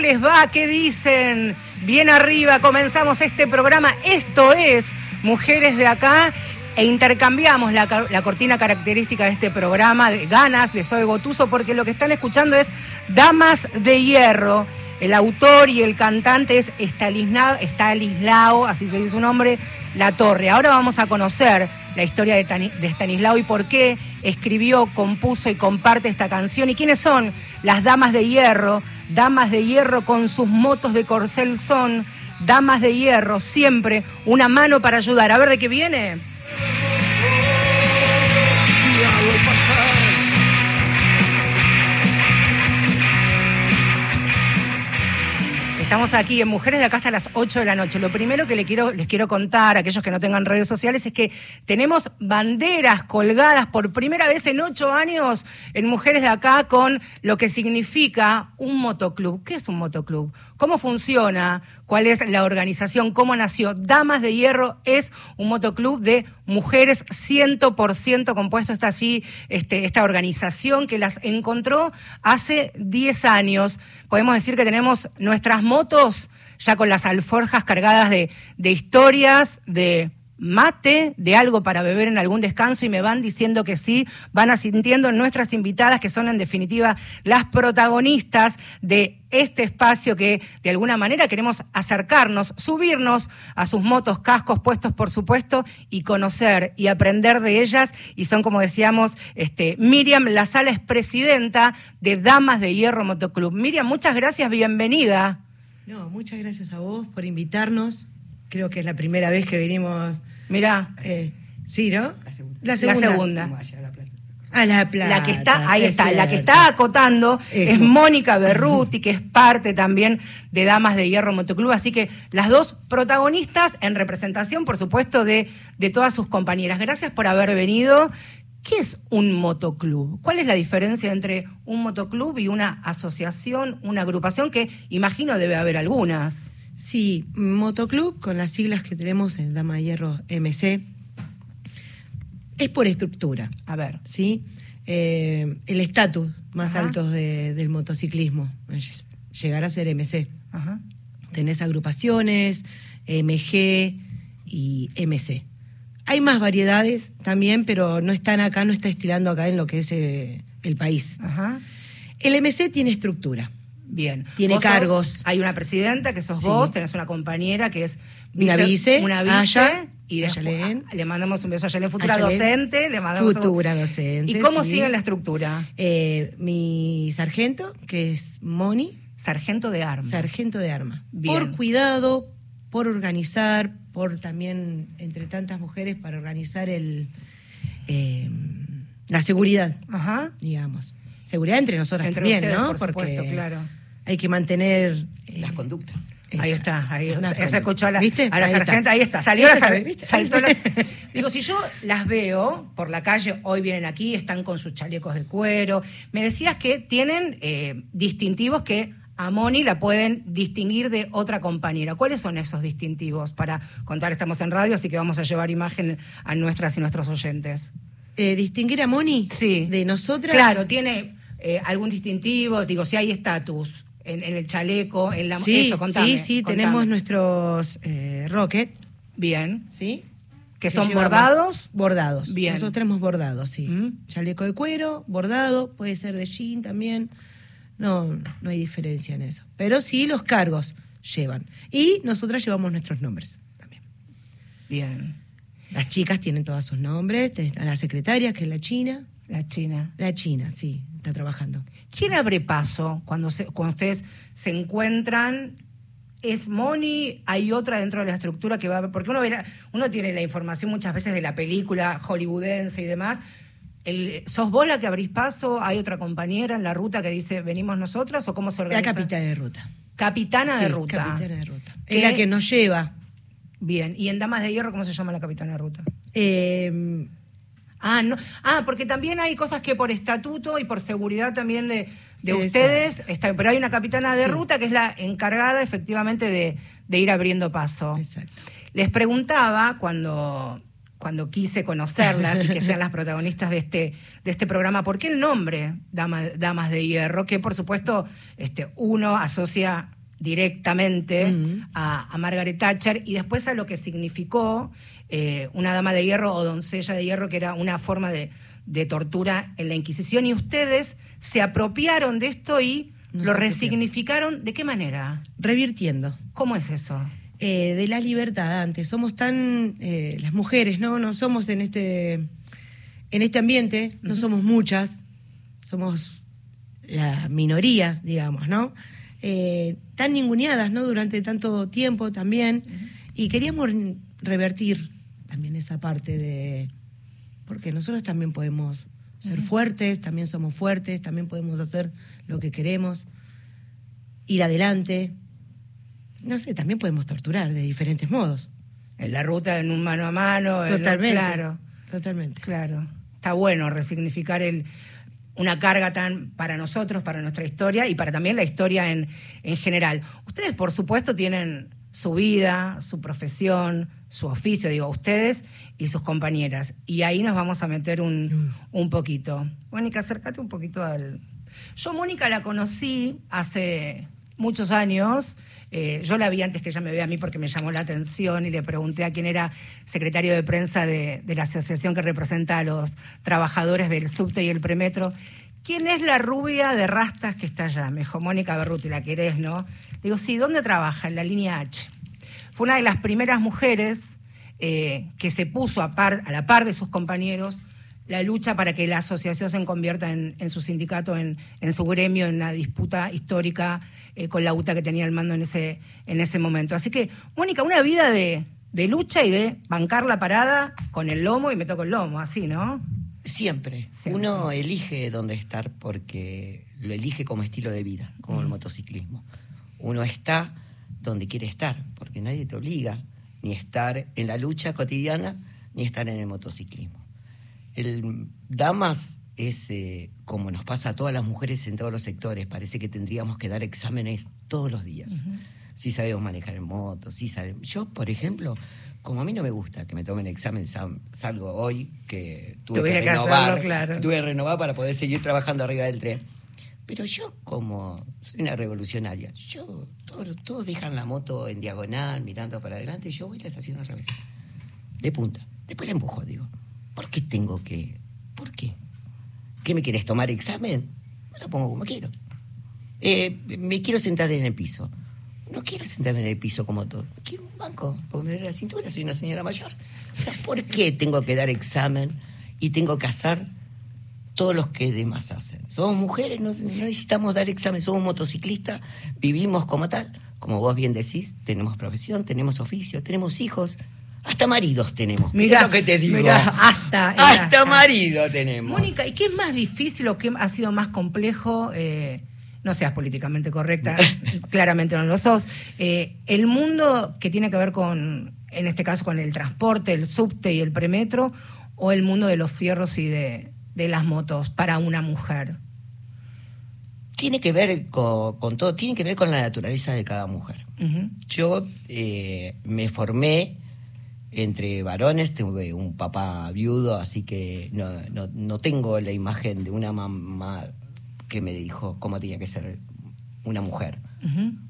les va? ¿Qué dicen? Bien arriba, comenzamos este programa. Esto es Mujeres de Acá e intercambiamos la, la cortina característica de este programa de ganas de Soy Gotuso porque lo que están escuchando es Damas de Hierro. El autor y el cantante es Estanislao, así se dice su nombre, La Torre. Ahora vamos a conocer la historia de, Tani- de Estanislao y por qué escribió, compuso y comparte esta canción y quiénes son las Damas de Hierro. Damas de Hierro con sus motos de corcel son Damas de Hierro, siempre una mano para ayudar. A ver de qué viene. Estamos aquí en Mujeres de acá hasta las 8 de la noche. Lo primero que les quiero, les quiero contar a aquellos que no tengan redes sociales es que tenemos banderas colgadas por primera vez en ocho años en Mujeres de acá con lo que significa un motoclub. ¿Qué es un motoclub? ¿Cómo funciona? ¿Cuál es la organización? ¿Cómo nació? Damas de Hierro es un motoclub de mujeres 100% compuesto. Está así este, esta organización que las encontró hace 10 años. Podemos decir que tenemos nuestras motos ya con las alforjas cargadas de, de historias, de mate, de algo para beber en algún descanso y me van diciendo que sí, van asintiendo nuestras invitadas que son en definitiva las protagonistas de este espacio que de alguna manera queremos acercarnos, subirnos a sus motos, cascos puestos por supuesto y conocer y aprender de ellas y son como decíamos, este, Miriam La Sala es presidenta de Damas de Hierro Motoclub. Miriam, muchas gracias, bienvenida. No, muchas gracias a vos por invitarnos. Creo que es la primera vez que venimos. Mirá, eh, sí, ¿no? La segunda. La segunda. a La Plata. A la plata. La que está, ahí es está, la que está acotando Es es Mónica Berruti, que es parte también de Damas de Hierro Motoclub. Así que las dos protagonistas en representación, por supuesto, de, de todas sus compañeras. Gracias por haber venido. ¿Qué es un motoclub? ¿Cuál es la diferencia entre un motoclub y una asociación, una agrupación que imagino debe haber algunas? Sí, Motoclub, con las siglas que tenemos en Dama de Hierro MC, es por estructura, A ver. ¿sí? Eh, el estatus más Ajá. alto de- del motociclismo, llegar a ser MC. Ajá. Tenés agrupaciones, MG y MC. Hay más variedades también, pero no están acá, no está estilando acá en lo que es eh, el país. Ajá. El MC tiene estructura. Bien. Tiene Vos sos- cargos. hay una presidenta que sos Sí. vos, tenés una compañera que es Una vice, una vice Aya, y después- Ayalén. le mandamos un beso a Yalén, futura Ayalén. docente, le mandamos un- Futura docente. ¿Y cómo sí. sigue la estructura? Eh, mi sargento, que es Moni, Sargento de armas. sargento de arma. Bien. Por cuidado, por organizar, por también, entre tantas mujeres, para organizar el eh, la seguridad, Ajá. digamos. seguridad entre nosotras Entre también, ustedes, ¿no? por Porque supuesto, claro. Hay que mantener eh, Las conductas. Ahí está, ahí una se escuchó a la, ¿Viste? a la Ahí está. sargenta, ahí está, salió la sabe, sar- ¿viste? saltó la- Digo, si yo las veo por la calle, hoy vienen aquí, están con sus chalecos de cuero, me decías que tienen eh, distintivos que a Moni la pueden distinguir de otra compañera. ¿Cuáles son esos distintivos? Para contar, estamos en radio, así que vamos a llevar imagen a nuestras y nuestros oyentes. Eh, distinguir a Moni Sí. de nosotras. Claro, tiene eh, algún distintivo, digo, si hay estatus en, en el chaleco, en la Sí, eso, contame, sí, sí, contame. tenemos nuestros eh, rocket, Bien. ¿sí? ¿Que son bordados? Bordados. Bien. Nosotros tenemos bordados, sí. Mm. Chaleco de cuero, bordado, puede ser de jean también. No, no hay diferencia en eso. Pero sí los cargos llevan. Y nosotras llevamos nuestros nombres también. Bien. Las chicas tienen todos sus nombres. A la secretaria, que es la china. La China. La china, sí, está trabajando. ¿Quién abre paso cuando, se, cuando ustedes se encuentran? ¿Es Moni? ¿Hay otra dentro de la estructura que va a Porque uno, ve la- uno tiene la información muchas veces de la película hollywoodense y demás. El- ¿Sos vos la que abrís paso? ¿Hay otra compañera en la ruta que dice venimos nosotras? ¿O cómo se La organiza? capitana de ruta. Capitana de ruta. Capitana de ruta. ¿Qué? Es la que nos lleva. Bien. ¿Y en Damas de Hierro cómo se llama la capitana de ruta? Eh, Ah, no. Ah, porque también hay cosas que por estatuto y por seguridad también de, de ustedes, está, pero hay una capitana de Sí. ruta que es la encargada efectivamente de, de ir abriendo paso. exacto. Les preguntaba cuando, cuando quise conocerlas y que sean las protagonistas de este, de este programa, ¿por qué el nombre Dama- Damas de Hierro? Que por supuesto este, uno asocia directamente a, a Margaret Thatcher y después a lo que significó eh, una dama de hierro o doncella de hierro, que era una forma de, de tortura en la Inquisición. Y ustedes se apropiaron de esto y lo resignificaron. ¿De qué manera? Revirtiendo. ¿Cómo es eso? eh, de la libertad antes. Somos tan, eh, las mujeres, ¿no? No somos en este, en este ambiente, no somos muchas, somos la minoría, digamos, ¿no? Eh, tan ninguneadas, ¿no? Durante tanto tiempo también. Y queríamos revertir también esa parte de... Porque nosotros también podemos ser fuertes, también somos fuertes, también podemos hacer lo que queremos, ir adelante. No sé, también podemos torturar de diferentes modos. En la ruta, en un mano a mano. en- Totalmente. Claro, Totalmente. claro. Está bueno resignificar el, una carga tan para nosotros, para nuestra historia y para también la historia en, en general. Ustedes, por supuesto, tienen su vida, su profesión, su oficio, digo, ustedes y sus compañeras. Y ahí nos vamos a meter un, un poquito. Mónica, acércate un poquito al... Yo Mónica la conocí hace muchos años. Eh, yo la vi antes que ella me vea a mí porque me llamó la atención y le pregunté a quién era secretario de prensa de, de la asociación que representa a los trabajadores del subte y el premetro. ¿Quién es la rubia de rastas que está allá? Me dijo Mónica Berruti, la querés, ¿no? Digo, sí, ¿dónde trabaja? En la línea H. Fue una de las primeras mujeres eh, que se puso a, par- a la par de sus compañeros la lucha para que la asociación se convierta en, en su sindicato, en, en su gremio, en la disputa histórica eh, con la UTA que tenía el mando en ese, en ese momento. Así que, Mónica, una vida de, de lucha y de bancar la parada con el lomo y me toco el lomo, así, ¿no? Siempre. Siempre. Uno elige dónde estar porque lo elige como estilo de vida, como el motociclismo. Uno está donde quiere estar, porque nadie te obliga ni estar en la lucha cotidiana ni estar en el motociclismo. El Damas es eh, como nos pasa a todas las mujeres en todos los sectores, parece que tendríamos que dar exámenes todos los días. Si sabemos manejar en moto, si sabemos. Yo, por ejemplo, como a mí no me gusta que me tomen examen, salgo hoy que tuve Tuviera que que renovar, hacerlo, claro. tuve que renovar para poder seguir trabajando arriba del tren. Pero yo, como soy una revolucionaria, yo, todos, dejan la moto en diagonal, mirando para adelante, y yo voy a la estación al revés, de punta. Después la empujo, digo, ¿por qué tengo que...? ¿Por qué? ¿Qué me quieres tomar examen? Me la pongo como quiero. Eh, me quiero sentar en el piso. No quiero sentarme en el piso como todo. Quiero un banco, porque me duele la cintura, soy una señora mayor. O sea, ¿por qué tengo que dar examen y tengo que hacer todos los que demás hacen? Somos mujeres, no, no necesitamos dar examen, somos motociclistas, vivimos como tal. Como vos bien decís, tenemos profesión, tenemos oficio, tenemos hijos. Hasta maridos tenemos. Mirá, Mira lo que te digo. mirá, hasta, Hasta hasta. marido tenemos. Mónica, ¿y qué es más difícil o qué ha sido más complejo? Eh, no seas políticamente correcta, claramente no lo sos. Eh, el mundo que tiene que ver con, en este caso, con el transporte, el subte y el premetro, o el mundo de los fierros y de, de las motos para una mujer. Tiene que ver con, con todo, tiene que ver con la naturaleza de cada mujer. Yo eh, me formé entre varones, tuve un papá viudo, así que no, no, no tengo la imagen de una mamá que me dijo cómo tenía que ser una mujer.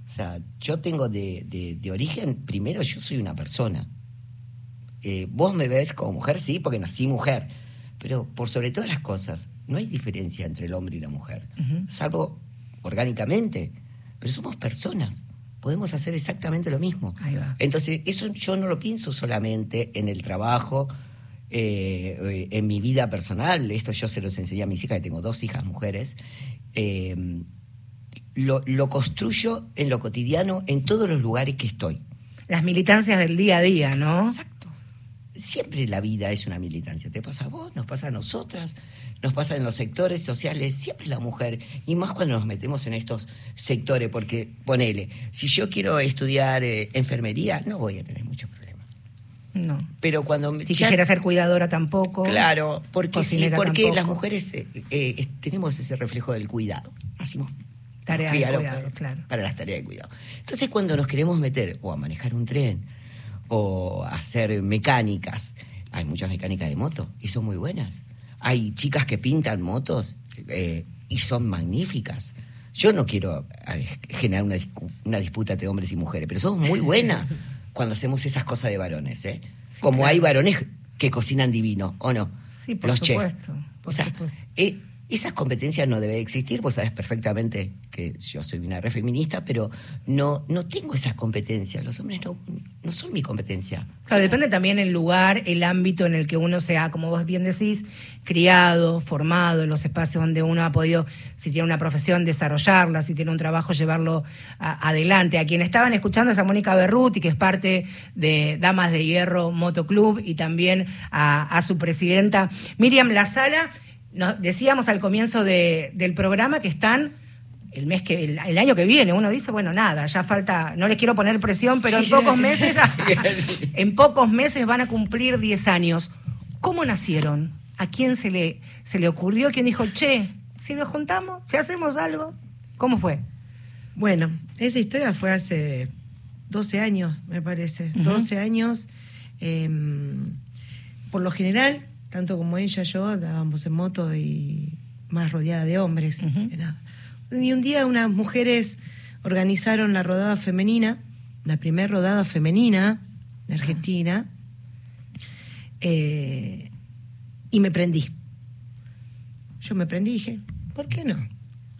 O sea, yo tengo de, de- de origen, primero yo soy una persona. Eh, vos me ves como mujer, sí, porque nací mujer. Pero por sobre todas las cosas, no hay diferencia entre el hombre y la mujer, salvo orgánicamente. Pero somos personas, podemos hacer exactamente lo mismo. Ahí va. Entonces, eso yo no lo pienso solamente en el trabajo, eh, eh, en mi vida personal. Esto yo se los enseñé a mis hijas, que tengo dos hijas mujeres. Eh, lo, lo construyo en lo cotidiano, en todos los lugares que estoy. Las militancias del día a día, ¿no? Exacto. Siempre la vida es una militancia. Te pasa a vos, nos pasa a nosotras, nos pasa en los sectores sociales, siempre la mujer, y más cuando nos metemos en estos sectores, porque ponele, si yo quiero estudiar eh, enfermería, no voy a tener muchos problemas. No. Pero cuando Si ya- quisiera ser cuidadora tampoco. Claro, porque sí, porque tampoco. las mujeres eh, eh, tenemos ese reflejo del cuidado. Hacemos Tareas de cuidado, para- claro. Para las tareas de cuidado. Entonces, cuando nos queremos meter o a manejar un tren o hacer mecánicas, hay muchas mecánicas de moto y son muy buenas. Hay chicas que pintan motos eh, y son magníficas. Yo no quiero generar una, una disputa entre hombres y mujeres, pero somos muy buenas cuando hacemos esas cosas de varones. ¿eh? Sí, Como claro. hay varones que cocinan divino, ¿o no? Sí, por Los chefs. supuesto, por o sea, supuesto. eh, esas competencias no deben existir. Vos sabés perfectamente que yo soy una re feminista, pero no, no tengo esas competencias. Los hombres no, no son mi competencia. Claro, depende también el lugar, el ámbito en el que uno sea, como vos bien decís, criado, formado, los espacios donde uno ha podido, si tiene una profesión, desarrollarla, si tiene un trabajo, llevarlo adelante. A quien estaban escuchando es a Mónica Berruti, que es parte de Damas de Hierro Motoclub, y también a, a su presidenta Miriam Lazala. Nos decíamos al comienzo de- del programa que están el mes que el, el año que viene uno dice bueno nada ya falta no les quiero poner presión pero en pocos sí. meses Sí. en pocos meses van a cumplir 10 años cómo nacieron a quién se le se le ocurrió quién dijo che si nos juntamos si hacemos algo cómo fue Bueno, esa historia fue hace 12 años, me parece. Ujú. 12 años. eh, por lo general, tanto como ella, yo andábamos en moto y más rodeada de hombres. Nada. Y un día unas mujeres organizaron la rodada femenina, la primera rodada femenina de Argentina, eh, y me prendí. Yo me prendí y dije, ¿por qué no?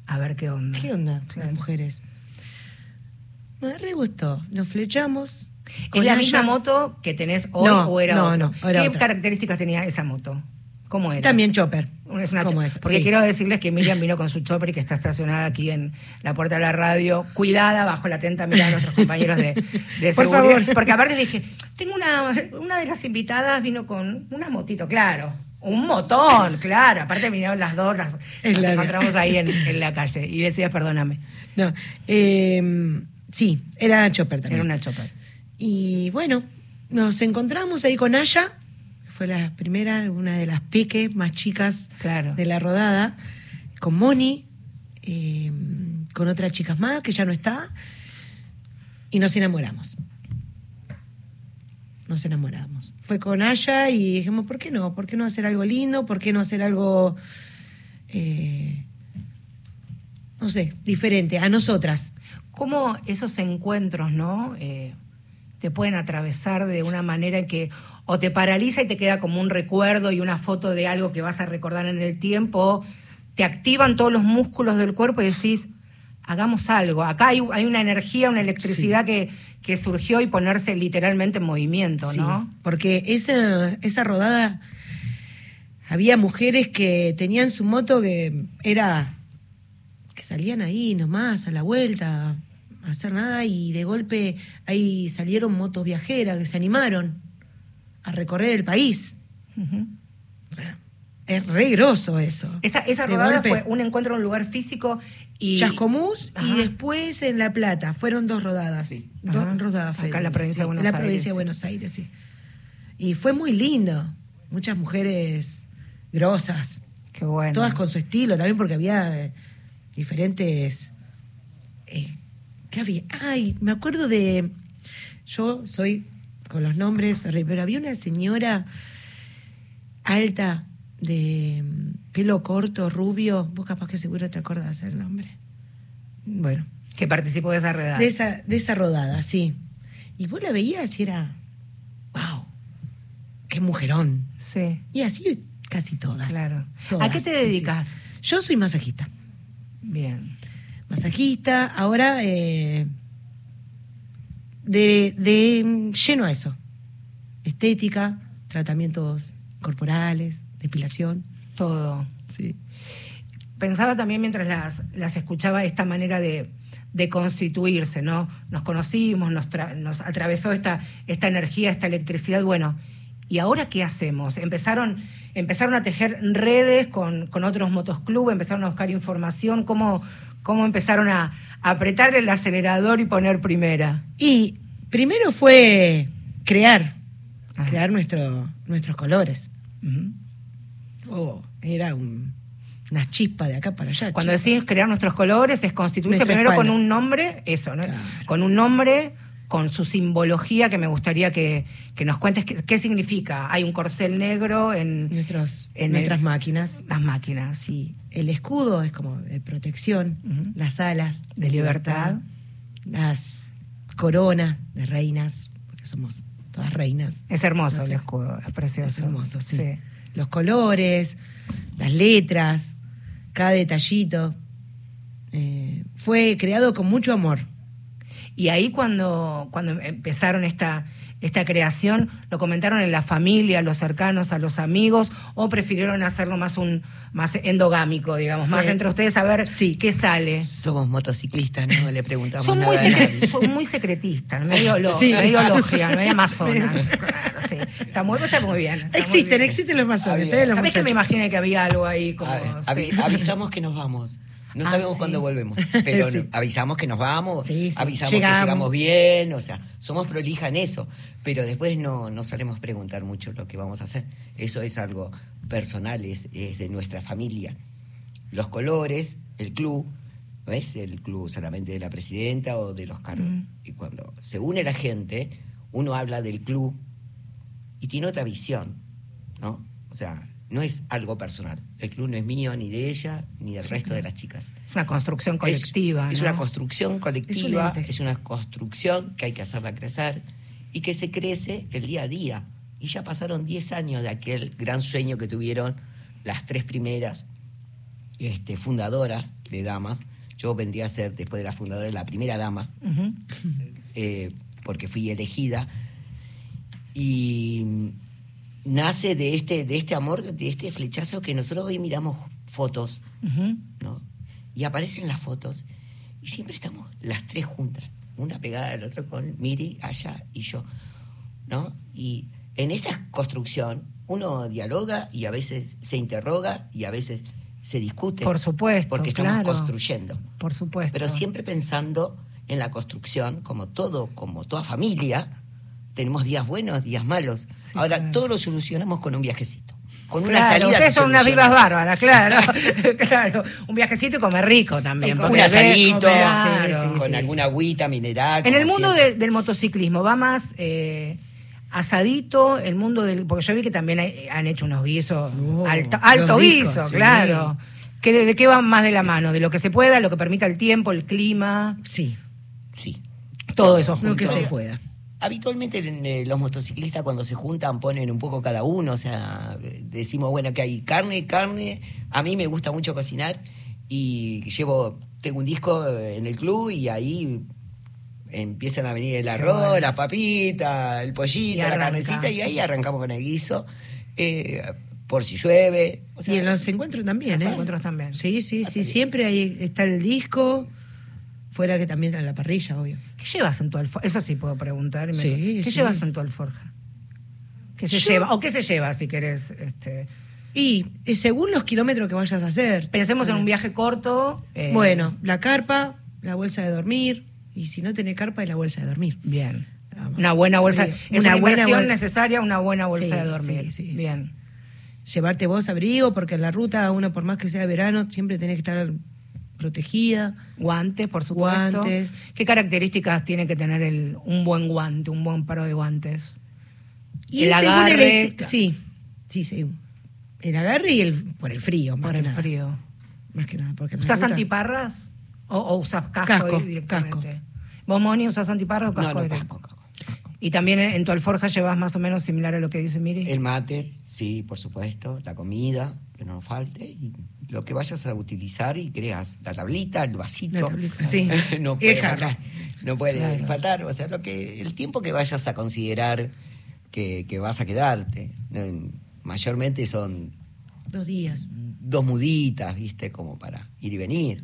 a ver qué onda ¿Qué onda Claro. las mujeres? Me re gustó. Nos flechamos. ¿Es la misma moto que tenés hoy No, o era no, no, era ¿Qué otra. características tenía esa moto? ¿Cómo era? También chopper. Es una ¿Cómo es? Porque Sí. quiero decirles que Miriam vino con su chopper y que está estacionada aquí en la puerta de la radio, cuidada bajo la atenta mirada de nuestros compañeros de, de Por seguridad. favor. Porque aparte le dije, tengo una, una de las invitadas vino con una motito, claro. Un motón, claro. Aparte vinieron las dos, las, nos larga. encontramos ahí en, en la calle. Y decías, perdóname, No. eh, sí, era chopper también. era una chopper. Y bueno, nos encontramos ahí con Aya, que fue la primera, una de las peques más chicas Claro. de la rodada, con Moni, eh, con otras chicas más que ya no está, y nos enamoramos. Nos enamoramos. Fue con Aya y dijimos, ¿por qué no? ¿Por qué no hacer algo lindo? ¿Por qué no hacer algo, eh, no sé, diferente a nosotras? cómo esos encuentros, ¿no? Eh, te pueden atravesar de una manera en que o te paraliza y te queda como un recuerdo y una foto de algo que vas a recordar en el tiempo, o te activan todos los músculos del cuerpo y decís, hagamos algo. Acá hay, hay una energía, una electricidad que, que surgió y ponerse literalmente en movimiento, Sí, ¿no? porque esa, esa rodada había mujeres que tenían su moto que era que salían ahí nomás a la vuelta hacer nada y de golpe ahí salieron motos viajeras que se animaron a recorrer el país. Ujú. O sea, es re groso eso. Esa, esa rodada golpe, fue un encuentro en un lugar físico y. Chascomús Ajá. y después en La Plata. Fueron dos rodadas. Sí. Dos Ajá. rodadas Acá en la provincia de Buenos En la Aires, provincia de. Buenos Aires, sí. Y fue muy lindo. Muchas mujeres grosas. Qué bueno. Todas con su estilo también, porque había eh, diferentes. eh, ¿Qué había? Ay, me acuerdo de. Yo soy con los nombres, pero había una señora alta, de mm, pelo corto, rubio. Vos capaz que seguro te acordás el nombre. Bueno, Que participó de esa redada. de esa, de esa rodada, sí. Y vos la veías y era. ¡Wow! ¡Qué mujerón! Sí, Y así casi todas. claro. Todas, ¿A qué te dedicas? Yo soy masajista. Bien. Masajista, ahora eh, de, de lleno a eso. Estética, tratamientos corporales, depilación. Todo. Sí. Pensaba también mientras las, las escuchaba esta manera de, de constituirse, ¿no? Nos conocimos, nos, tra- nos atravesó esta, esta energía, esta electricidad. Bueno, ¿y ahora qué hacemos? Empezaron, empezaron a tejer redes con, con otros motosclubes, empezaron a buscar información, ¿cómo, cómo empezaron a, apretar el acelerador y poner primera? Y primero fue crear, Ah. crear nuestro, nuestros colores. Ujú. Oh, era un- una chispa de acá para allá. Cuando chispa. decís crear nuestros colores es constituirse Nuestra primero con un nombre, eso, ¿no? Claro. Con un nombre, con su simbología que me gustaría que, que nos cuentes qué, qué significa. Hay un corcel negro en, Nuestros, en nuestras el- máquinas. las máquinas. Sí, el escudo es como de protección, las alas De libertad. las coronas de reinas, porque somos todas reinas. Es hermoso No sé. el escudo, es precioso. Es hermoso, sí. Los colores, las letras, cada detallito. Eh, fue creado con mucho amor. Y ahí cuando, cuando empezaron esta, esta creación, ¿lo comentaron en la familia, a los cercanos, a los amigos, o prefirieron hacerlo más un más endogámico, digamos, más entre ustedes a ver Sí. qué sale? Somos motociclistas, no le preguntamos Son muy, nada secre- nadie. son muy secretistas, medio, lo, Sí. medio logia, medio amazona. Sí. Está muy, está muy bien. está muy Existen, bien. existen los masones, ¿eh? Los ¿Sabés que me imaginé que había algo ahí como... Avi- avisamos que nos vamos. No Ah, sabemos sí. cuándo volvemos, pero Sí. avisamos que nos vamos, sí. avisamos Llegamos. que llegamos bien, o sea, somos prolija en eso, pero después no, no solemos preguntar mucho lo que vamos a hacer. Eso es algo personal, es, es de nuestra familia. Los colores, el club, no es el club solamente de la presidenta o de los cargos. Mm. Y cuando se une la gente, uno habla del club y tiene otra visión, ¿no? O sea, no es algo personal. El club no es mío, ni de ella, ni del resto de las chicas. Es una construcción colectiva. Es, ¿no? una construcción colectiva, es una construcción que hay que hacerla crecer y que se crece el día a día. Y ya pasaron 10 años de aquel gran sueño que tuvieron las tres primeras este, fundadoras de damas. Yo vendría a ser, después de la fundadora, la primera dama, eh, porque fui elegida. Y nace de este, de este amor, de este flechazo que nosotros hoy miramos fotos. ¿no? Y aparecen las fotos y siempre estamos las tres juntas, una pegada al otro con Miri, Aya y yo, ¿no? Y en esta construcción uno dialoga y a veces se interroga y a veces se discute. Por supuesto, Porque estamos claro. construyendo. Por supuesto. Pero siempre pensando en la construcción, como todo, como toda familia, tenemos días buenos, días malos. Sí, Ahora claro. todo lo solucionamos con un viajecito. Con una Claro, salida ustedes son unas vivas bárbaras, claro. claro. Un viajecito y comer rico también. Un porque Un asadito, con alguna agüita mineral. En el mundo de- del motociclismo, ¿va más eh, asadito? El mundo del. Porque yo vi que también hay- han hecho unos guisos. Oh, alto alto guiso, sí. claro. ¿Qué, ¿De qué van más de la mano? ¿De lo que se pueda, lo que permita el tiempo, el clima? Sí, Sí. Todo eso junto. lo que se pueda. Habitualmente eh, los motociclistas cuando se juntan ponen un poco cada uno, o sea, decimos, bueno, que hay carne, carne. A mí me gusta mucho cocinar y llevo, tengo un disco en el club y ahí empiezan a venir el arroz, bueno. la papita, el pollito, la carnecita y ahí arrancamos con el guiso, eh, por si llueve. o sea, y en los encuentros también, ¿eh? encuentros también. Sí, sí, sí. Siempre ahí está el disco, fuera que también está la parrilla, obvio. ¿Qué llevas en tu alforja? Eso sí puedo preguntar. Sí, ¿Qué sí. llevas en tu alforja? ¿Qué se Yo- lleva? ¿O qué se lleva si querés? Este, Y eh, según los kilómetros que vayas a hacer. pensemos en un viaje corto. eh, Bueno, la carpa, la bolsa de dormir, y si no tenés carpa, es la bolsa de dormir. Bien. Vamos. Una buena bolsa. Sí, Es una una, buena inversión bol- necesaria, una buena bolsa de dormir. sí, sí, sí. Bien. Llevarte vos abrigo, porque en la ruta, uno por más que sea verano, siempre tenés que estar protegida. Guantes, por supuesto. Guantes. ¿Qué características tiene que tener el, un buen guante, un buen paro de guantes? Y El según agarre, Sí, sí, sí. El agarre y el por el frío, más Por que el nada. frío. Más que nada, porque ¿Usás antiparras? ¿O, o usás casco, Casco, directamente? ¿Vos, Moni, usás antiparras o casco? no, casco. Y también en, tu alforja llevas más o menos similar a lo que dice Miri. El mate, sí, por supuesto, la comida, que no nos falte, y lo que vayas a utilizar y creas, la tablita, el vasito. La tablita, sí. no puede faltar. No puede Claro. faltar, o sea, lo que, el tiempo que vayas a considerar que, que vas a quedarte. Mayormente son Dos días. dos muditas, ¿viste? Como para ir y venir,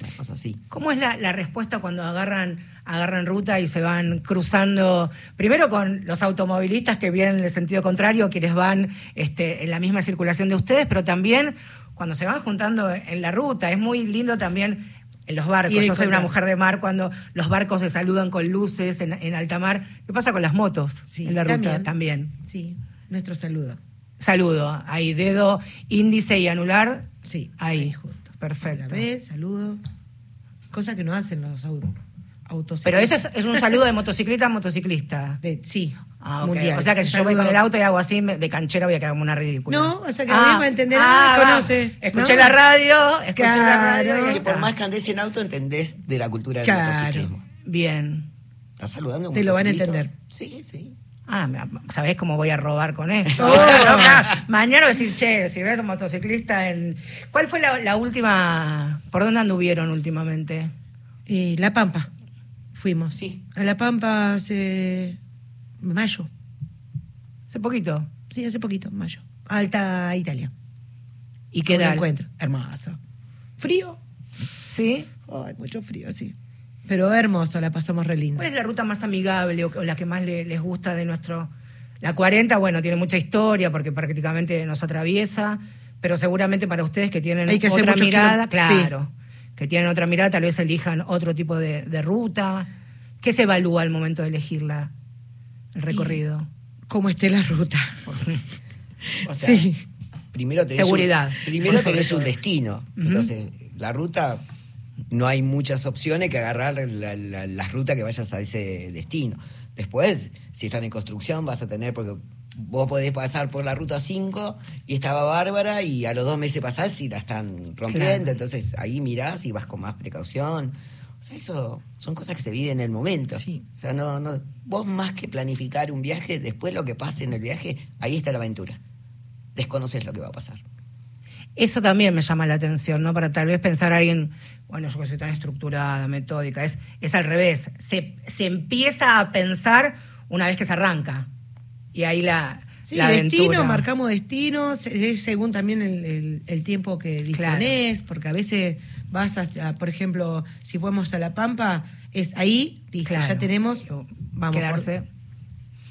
una cosa así. ¿Cómo es la, la respuesta cuando agarran, agarran ruta y se van cruzando? Primero con los automovilistas que vienen en el sentido contrario, quienes van este, en la misma circulación de ustedes, pero también cuando se van juntando en la ruta. Es muy lindo también en los barcos. Yo soy una mujer de mar cuando los barcos se saludan con luces en, en alta mar. ¿Qué pasa con las motos Sí, en la ruta? también. también. Sí, nuestro saludo. Saludo. Ahí, dedo índice y anular. Sí, Ahí, justo. perfecto. La vez, saludo. Cosa que no hacen los autos. Pero eso es, es un saludo de motociclista a motociclista. De- sí, Ah, ok. mundial. O sea que si yo voy con el auto y hago así, me- de canchera voy a quedar como una ridícula. No, o sea que la misma entender, ah, va. conoce, Escuché ¿no? la radio, escuché la radio. y Que por más que andes en auto, entendés de la cultura del Claro. motociclismo. Bien. ¿Estás saludando a Te lo van a entender. Sí, sí. Ah, me- ¿sabés cómo voy a robar con esto? Oh. Mañana voy a decir, che, si ves a un motociclista en... ¿Cuál fue la, la última... ¿Por dónde anduvieron últimamente? Eh, la Pampa. Fuimos. Sí. A La Pampa hace mayo. Hace poquito. Sí, hace poquito, mayo. Alta Italia. ¿Y qué tal? encuentro. Hermoso. Frío. ¿Sí? Ay, mucho frío, sí. Pero hermoso, la pasamos re lindo. ¿Cuál es la ruta más amigable o, o la que más le- les gusta de nuestro... La 40, bueno, tiene mucha historia porque prácticamente nos atraviesa, pero seguramente para ustedes que tienen Hay que otra mirada, claro, que tienen otra mirada, tal vez elijan otro tipo de, de ruta. ¿Qué se evalúa al momento de elegirla, el recorrido? Como esté la ruta. O sea, sí. Primero tenés Seguridad. Un, primero tenés un destino. Entonces, la ruta, no hay muchas opciones que agarrar la, la- la ruta que vayas a ese destino. Después, si están en construcción, vas a tener, porque vos podés pasar por la ruta 5 y estaba bárbara y a los dos meses pasás y la están rompiendo. Claro. Entonces, ahí mirás y vas con más precaución. O sea, eso son cosas que se viven en el momento. Sí. O sea, no, no, vos más que planificar un viaje, después lo que pase en el viaje, ahí está la aventura. Desconoces lo que va a pasar. Eso también me llama la atención, ¿no? Para tal vez pensar a alguien, bueno, yo que soy tan estructurada, metódica, es, es al revés. Se, se empieza a pensar una vez que se arranca. Y ahí la, Sí, la destino, marcamos destino, se- es según también el, el- el tiempo que Claro. disponés, porque a veces vas a, por ejemplo, si fuimos a La Pampa, es ahí, listo, Claro. ya tenemos, vamos quedarse. por-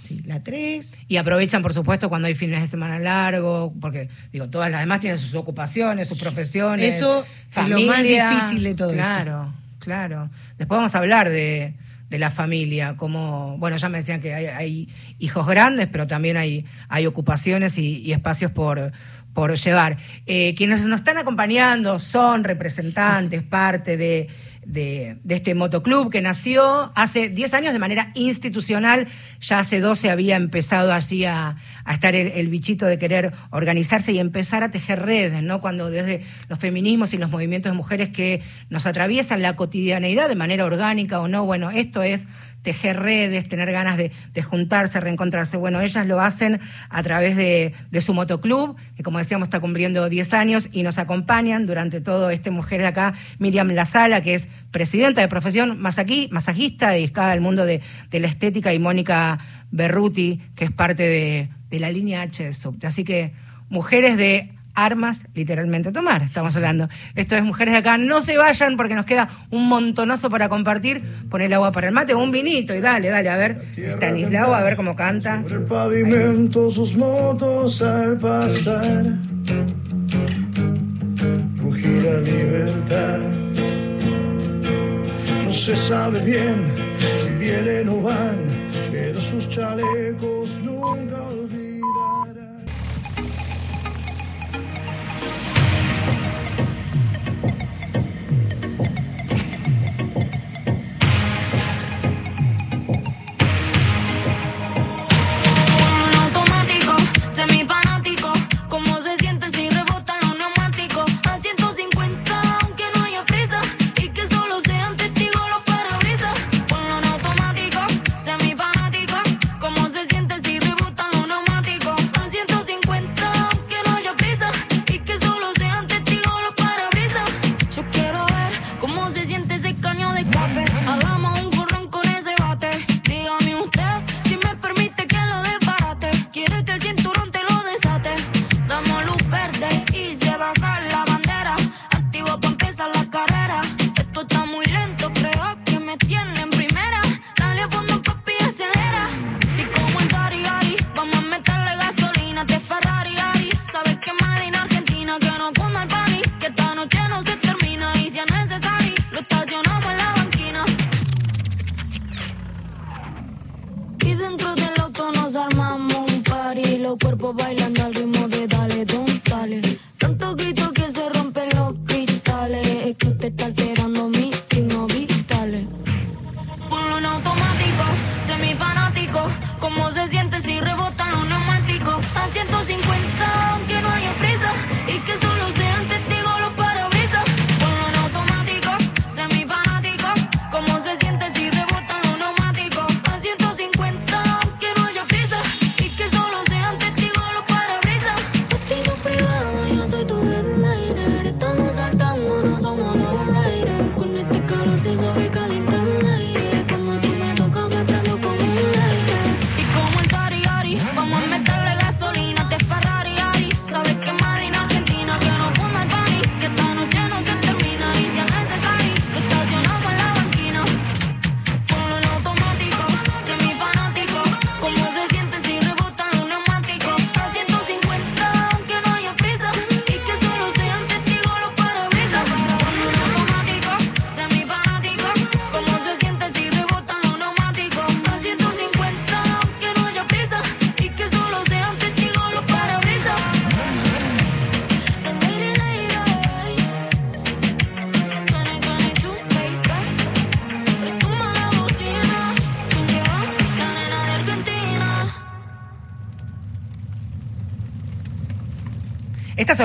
sí, la 3, Y aprovechan, por supuesto, cuando hay fines de semana largos, porque, digo, todas las demás tienen sus ocupaciones, sus profesiones. Eso es lo más difícil de todo esto. Claro, claro. Después vamos a hablar de, de la familia, como, bueno, ya me decían que hay, hay hijos grandes, pero también hay, hay ocupaciones y, y espacios por, por llevar. Eh, quienes nos están acompañando son representantes, parte de, de, este motoclub que nació hace 10 años de manera institucional, ya hace 12 había empezado así a, a estar el, el bichito de querer organizarse y empezar a tejer redes, ¿no? Cuando desde los feminismos y los movimientos de mujeres que nos atraviesan la cotidianeidad de manera orgánica o no, bueno, esto es tejer redes, tener ganas de, de juntarse, reencontrarse. Bueno, ellas lo hacen a través de, de su motoclub, que como decíamos está cumpliendo 10 años y nos acompañan durante todo este Mujer de acá, Miriam Lazala, que es presidenta de profesión masaqui- masajista dedicada al mundo de, de la estética, y Mónica Berruti, que es parte de, de la línea H de Subte. Así que mujeres de armas literalmente tomar, estamos hablando. Esto es Mujeres de Acá, no se vayan porque nos queda un montonazo para compartir. Pon el agua para el mate o un vinito y dale, dale, a ver. Stanislao, a ver cómo canta. Sobre el pavimento sus motos al pasar. Rugir la libertad. No se sabe bien si vienen o van, pero sus chalecos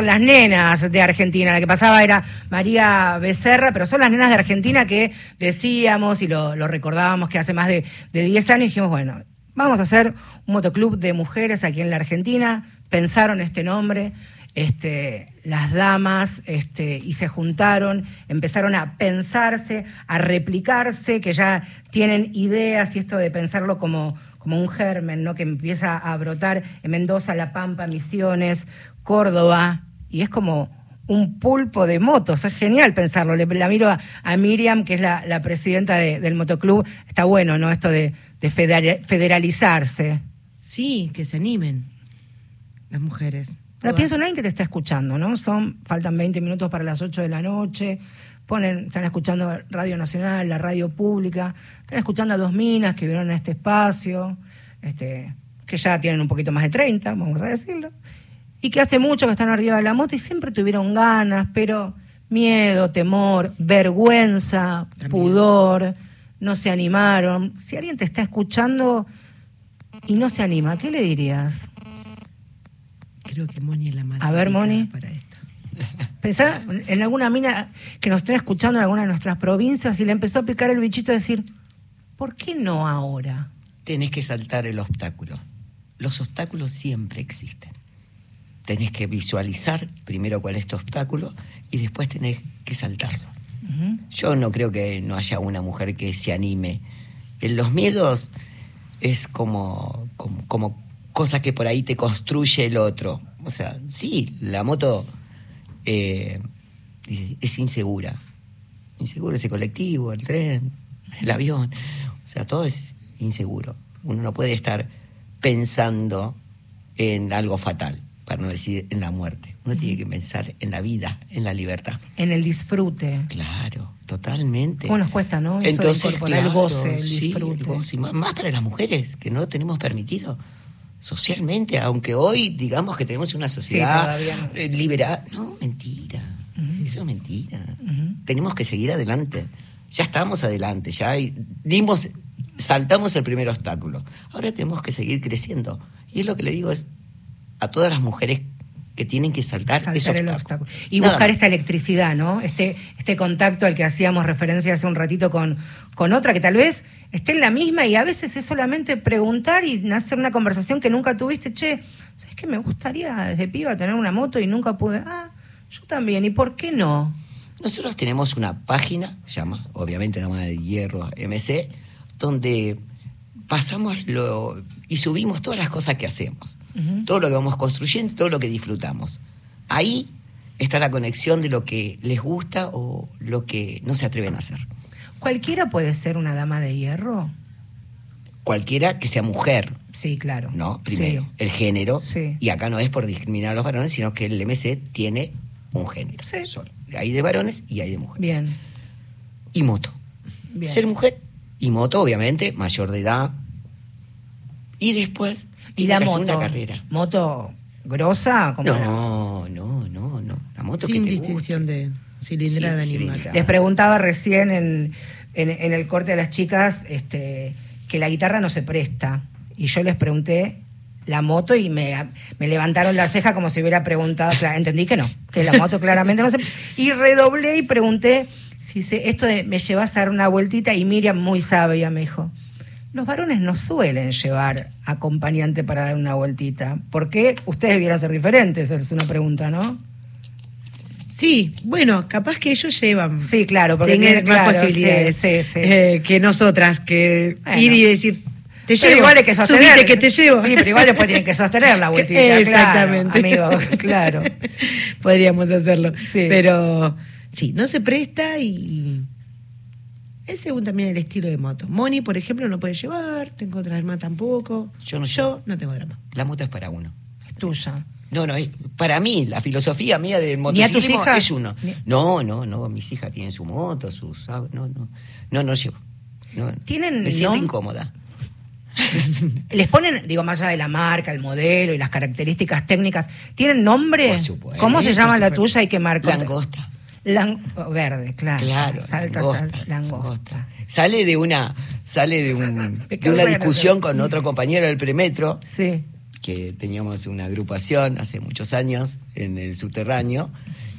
son las nenas de Argentina. La que pasaba era María Becerra, pero son las nenas de Argentina que decíamos y lo, recordábamos que hace más de, de 10 años dijimos, bueno, vamos a hacer un motoclub de mujeres aquí en la Argentina. Pensaron este nombre, este, las damas, este, y se juntaron, empezaron a pensarse, a replicarse, que ya tienen ideas y esto de pensarlo como como un germen, ¿no? Que empieza a brotar en Mendoza, La Pampa, Misiones, Córdoba, y es como un pulpo de motos, es genial pensarlo. Le, la miro a, a Miriam, que es la, la presidenta de- del motoclub, está bueno, ¿no? Esto de, de federa- federalizarse. Sí, que se animen las mujeres. Pero Todas. pienso en alguien que te está escuchando, ¿no? Son, faltan 20 minutos para las 8 de la noche, ponen, están escuchando Radio Nacional, la radio pública, están escuchando a dos minas que vieron este espacio, este, que ya tienen un poquito más de 30, vamos a decirlo, y que hace mucho que están arriba de la moto y siempre tuvieron ganas, pero miedo, temor, vergüenza, pudor, no se animaron. Si alguien te está escuchando y no se anima, ¿qué le dirías? Creo que Moni es la más A ver, Moni. para esto. Pensá en alguna mina que nos esté escuchando en alguna de nuestras provincias y le empezó a picar el bichito de decir, ¿por qué no ahora? Tenés que saltar el obstáculo. Los obstáculos siempre existen. Tenés que visualizar primero cuál es tu obstáculo y después tenés que saltarlo. Yo no creo que no haya una mujer que se anime. En los miedos es como, como, como cosa que por ahí te construye el otro. O sea, sí, la moto eh, es insegura. Inseguro ese colectivo, el tren, el avión. O sea, todo es inseguro. Uno no puede estar pensando en algo fatal, para no decir en la muerte. Uno tiene que pensar en la vida, en la libertad. En el disfrute. Claro, totalmente. ¿Cómo nos cuesta, no? Eso Entonces, el claro, goce, el sí, disfrute. el goce. Y Más, para las mujeres, que no tenemos permitido socialmente, aunque hoy digamos que tenemos una sociedad no. eh, liberada. No, mentira. Eso es mentira. Tenemos que seguir adelante. Ya estamos adelante, ya dimos, saltamos el primer obstáculo. Ahora tenemos que seguir creciendo. Y es lo que le digo es a todas las mujeres que tienen que saltar, saltar ese el obstáculo. obstáculo. Y Nada buscar más. esta electricidad, ¿no? Este, este contacto al que hacíamos referencia hace un ratito con, con otra que tal vez esté en la misma y a veces es solamente preguntar y hacer una conversación que nunca tuviste. Che, ¿sabes qué? Me gustaría desde piba tener una moto y nunca pude. Ah, yo también. ¿Y por qué no? Nosotros tenemos una página, se llama, obviamente, Dama de Hierro MC, donde pasamos lo y subimos todas las cosas que hacemos, todo lo que vamos construyendo, todo lo que disfrutamos. Ahí está la conexión de lo que les gusta o lo que no se atreven a hacer. ¿Cualquiera puede ser una dama de hierro? Cualquiera que sea mujer, Sí, claro. ¿no? Primero, Sí. el género. Sí. Y acá no es por discriminar a los varones, sino que el MC tiene un género Sí. solo. Hay de varones y hay de mujeres. Bien. y moto. Bien. Ser mujer y moto, obviamente, mayor de edad. Y después, ¿Y la moto? una carrera. ¿Moto grosa? como la- No, no, no, no. La moto Sin que te distinción guste. de cilindrada Sí, ni cilindrada. Les preguntaba recién en, en- en el corte a las chicas este, que la guitarra no se presta. Y yo les pregunté la moto y me, me levantaron la ceja como si hubiera preguntado. Entendí que no, que la moto claramente no se Y redoblé y pregunté si se, esto de me llevas a dar una vueltita. Y Miriam, muy sabia, me dijo. Los varones no suelen llevar acompañante para dar una vueltita. ¿Por qué ustedes debieran ser diferentes? Es una pregunta, ¿no? Sí, bueno, capaz que ellos llevan. Sí, claro, porque tienen tiene- más claro, posibilidades sí, sí, sí. eh, que nosotras, que Bueno. ir y decir, te Pero llevo, igual que sostener. subite que te llevo. Sí, pero igual después tienen que sostener la vueltita. Exactamente. Claro, amigo, claro. Podríamos hacerlo. Sí. Pero sí, no se presta y es según también el estilo de moto. Moni, por ejemplo, no puede llevar, tengo otra hermana tampoco. Yo no Yo llevo. no tengo drama. La moto es para uno. Es tuya. No, no, para mí, la filosofía mía del ¿Ni a tus motociclismo es uno. Ni- No, no, no, mis hijas tienen su moto, sus... No, no, no, no llevo. No, ¿Tienen Me siento nom- incómoda. Les ponen, digo, más allá de la marca, el modelo y las características técnicas, ¿tienen nombre? Por supuesto. ¿Cómo se llama la tuya y qué marca? Langosta. Lang- oh, verde, claro. Claro, Salta, langosta. Sale de una, sale de, un, de una discusión con otro compañero del premetro, Sí. que teníamos una agrupación hace muchos años en el subterráneo,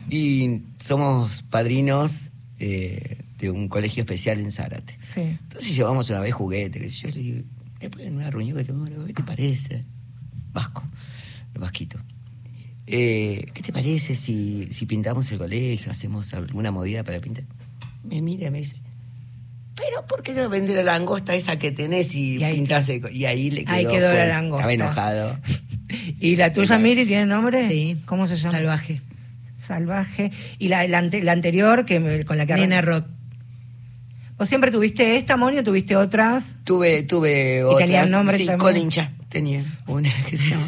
y somos padrinos eh, de un colegio especial en Zárate. Sí. Entonces llevamos una vez juguete, que yo le digo, después en una reunión que digo, ¿qué te parece? Vasco, los vasquitos. Eh, ¿Qué te parece si, si pintamos el colegio, hacemos alguna movida para pintar? Me mira y me dice, pero ¿por qué no vender la langosta esa que tenés y, Y ahí- pintás el co-?" Y ahí le quedó, ahí quedó la pues, langosta. Estaba enojado. ¿Y la tuya. Miri, tiene nombre? Sí. ¿Cómo se llama? Salvaje. Salvaje. ¿Y la, la ante- la anterior que me- con la que Nena Rock. ¿Vos siempre tuviste esta, Moni, o tuviste otras? Tuve, tuve ¿Y otras. tenía nombre sí, también? Colin ya tenía una que se llama.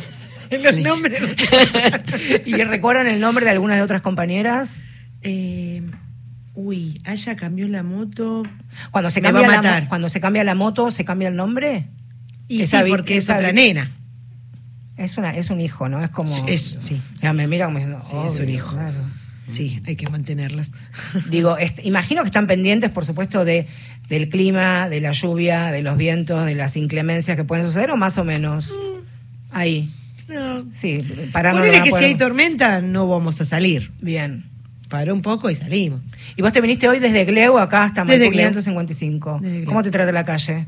Los nombres. ¿Y recuerdan el nombre de algunas de otras compañeras? Eh, uy, Aya cambió la moto. Cuando se, Me cambia va a la, matar. cuando se cambia la moto, ¿se cambia el nombre? Y Esa sí, porque es esa otra vi- nena. Es, una, es un hijo, ¿no? Es como... Sí, es- sí. O sea, me mira como diciendo... Sí, es un hijo. claro. Sí, hay que mantenerlas. Digo, imagino que están pendientes, por supuesto, de del clima, de la lluvia, de los vientos, de las inclemencias que pueden suceder, o más o menos. Ahí. No. Sí, para no Ponele no que si hay tormenta no vamos a salir. Bien. Paró un poco y salimos. ¿Y vos te viniste hoy desde Gleu acá hasta Desde Maipú Gleu. 555? Desde Gleu. ¿Cómo te trata la calle?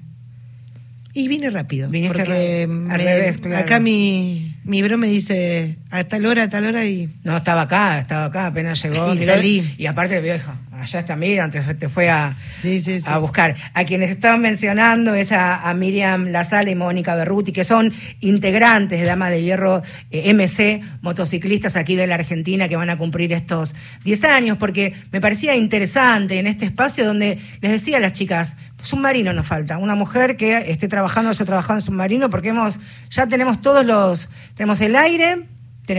Y vine rápido. Viniste porque al me- revés, claro. acá mi, mi bro me dice a tal hora, a tal hora y No, estaba acá, estaba acá, apenas llegó. Y miró- salí. Y aparte, vieja, allá está Miriam, te, te fue a, Sí, sí, sí. a buscar. A quienes estaban mencionando es a, a Miriam Lazale y Mónica Berruti, que son integrantes de Damas de Hierro eh, MC, motociclistas aquí de la Argentina que van a cumplir estos 10 años, porque me parecía interesante en este espacio donde les decía a las chicas, submarino nos falta, una mujer que esté trabajando, haya trabajado en submarino, porque hemos, ya tenemos todos los, tenemos el aire,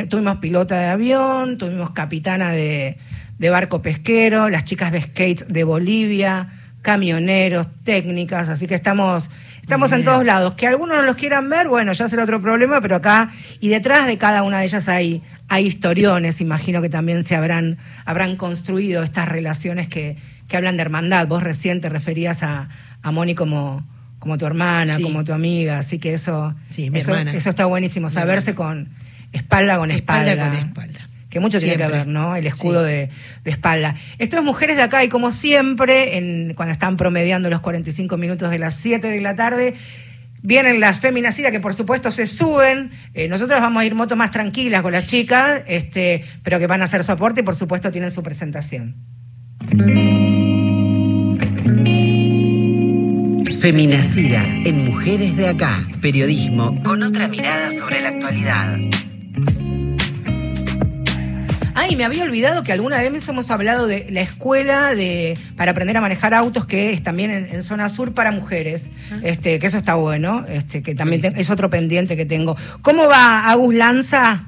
tuvimos pilota de avión, tuvimos capitana de, de barco pesquero, las chicas de skates de Bolivia, camioneros, técnicas, así que estamos, estamos en todos lados. Que algunos no los quieran ver, bueno, ya será otro problema, pero acá y detrás de cada una de ellas hay, hay historiones, imagino que también se habrán, habrán construido estas relaciones que, que hablan de hermandad. Vos recién te referías a, a Moni como, como tu hermana, Sí. como tu amiga, así que eso, Sí, mi eso, eso está buenísimo, Mi saberse con espalda con espalda. Espalda con espalda. Que mucho tiene que ver, ¿no? El escudo Sí. de, de espalda. Esto es Mujeres de Acá y como siempre, en, cuando están promediando los 45 minutos de las 7 de la tarde, vienen las feminacidas que por supuesto se suben. Eh, nosotros vamos a ir moto más tranquilas con las chicas, este, pero que van a hacer soporte y por supuesto tienen su presentación. Feminacida en Mujeres de Acá. Periodismo con otra mirada sobre la actualidad. Ay, me había olvidado que alguna vez hemos hablado de la escuela de para aprender a manejar autos que es también en, en zona sur para mujeres. Este, que eso está bueno, este, que también te- es otro pendiente que tengo. ¿Cómo va Agus Lanza?